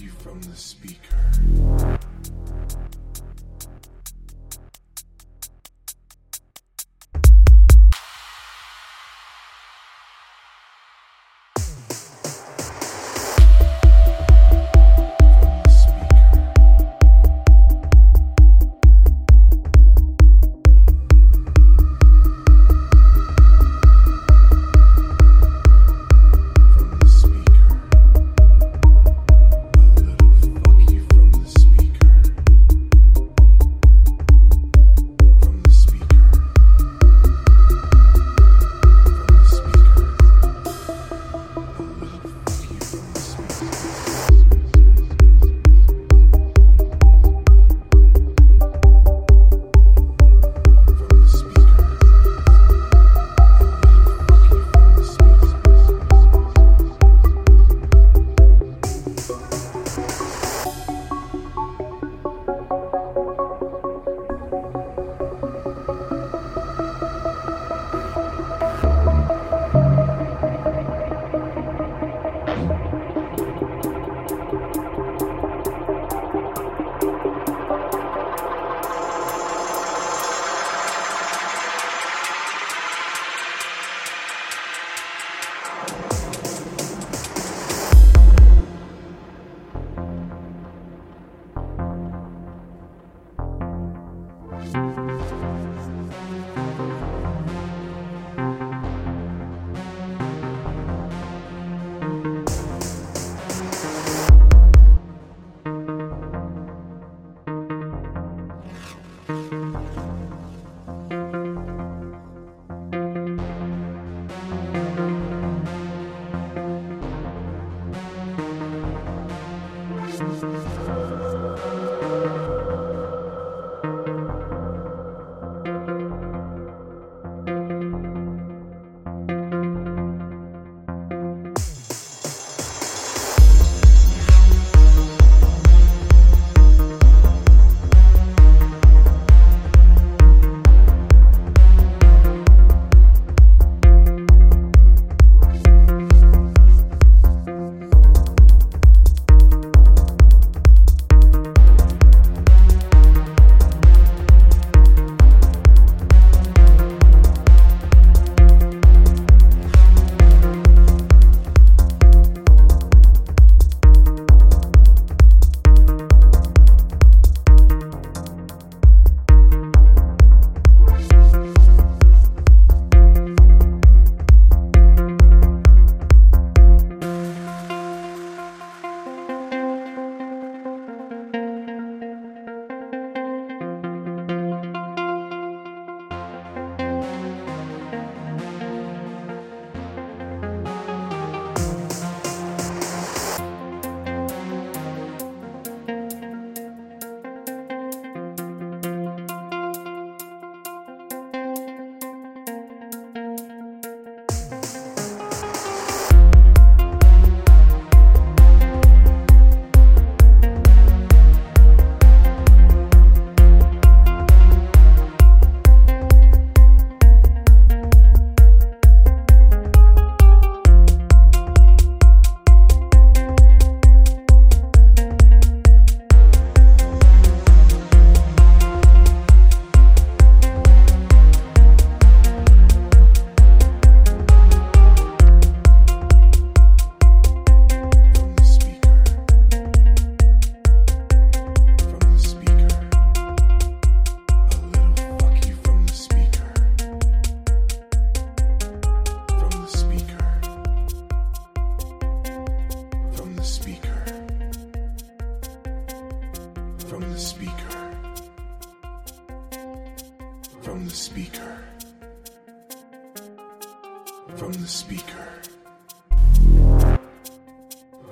you from the speaker.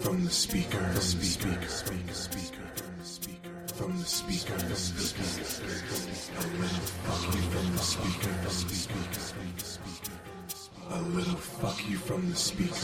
From the speaker. The speaker. From the speaker. From the speaker. The speaker. A little fuck you from the speaker. A little fuck you from the speaker.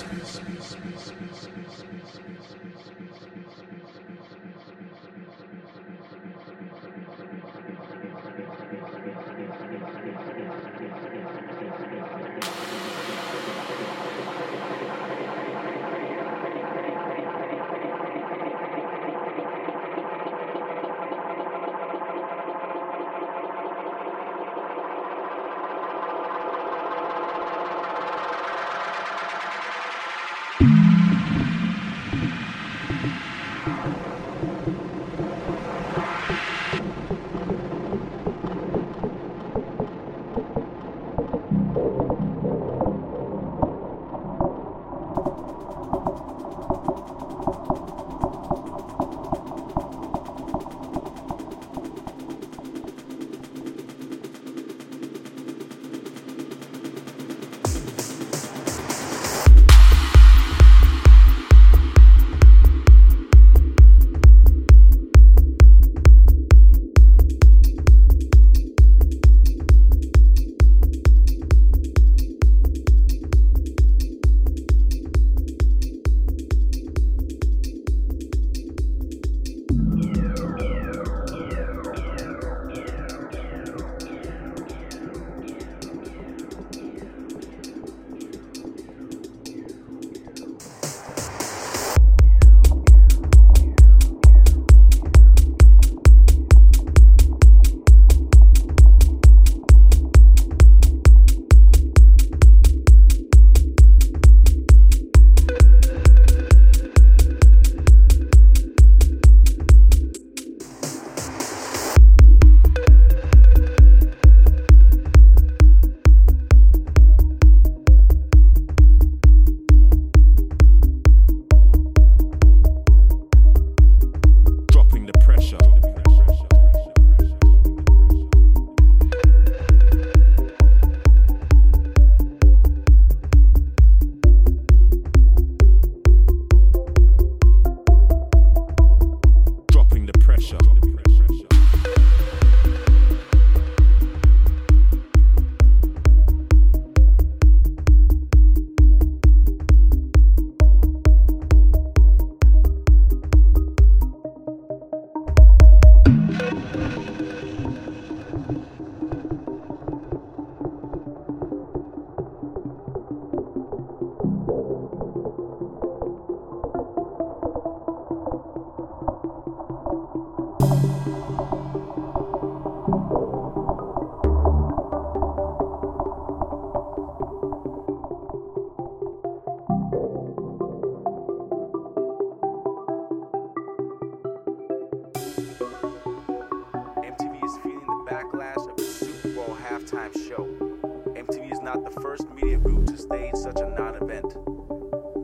MTV is not the first media group to stage such a non event.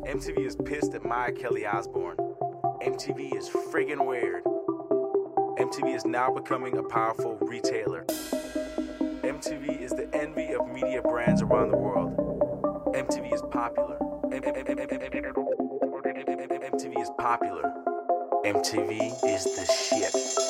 MTV is pissed at Maya Kelly Osbourne. MTV is friggin' weird. MTV is now becoming a powerful retailer. MTV is the envy of media brands around the world. MTV is popular. MTV is popular. MTV is the shit.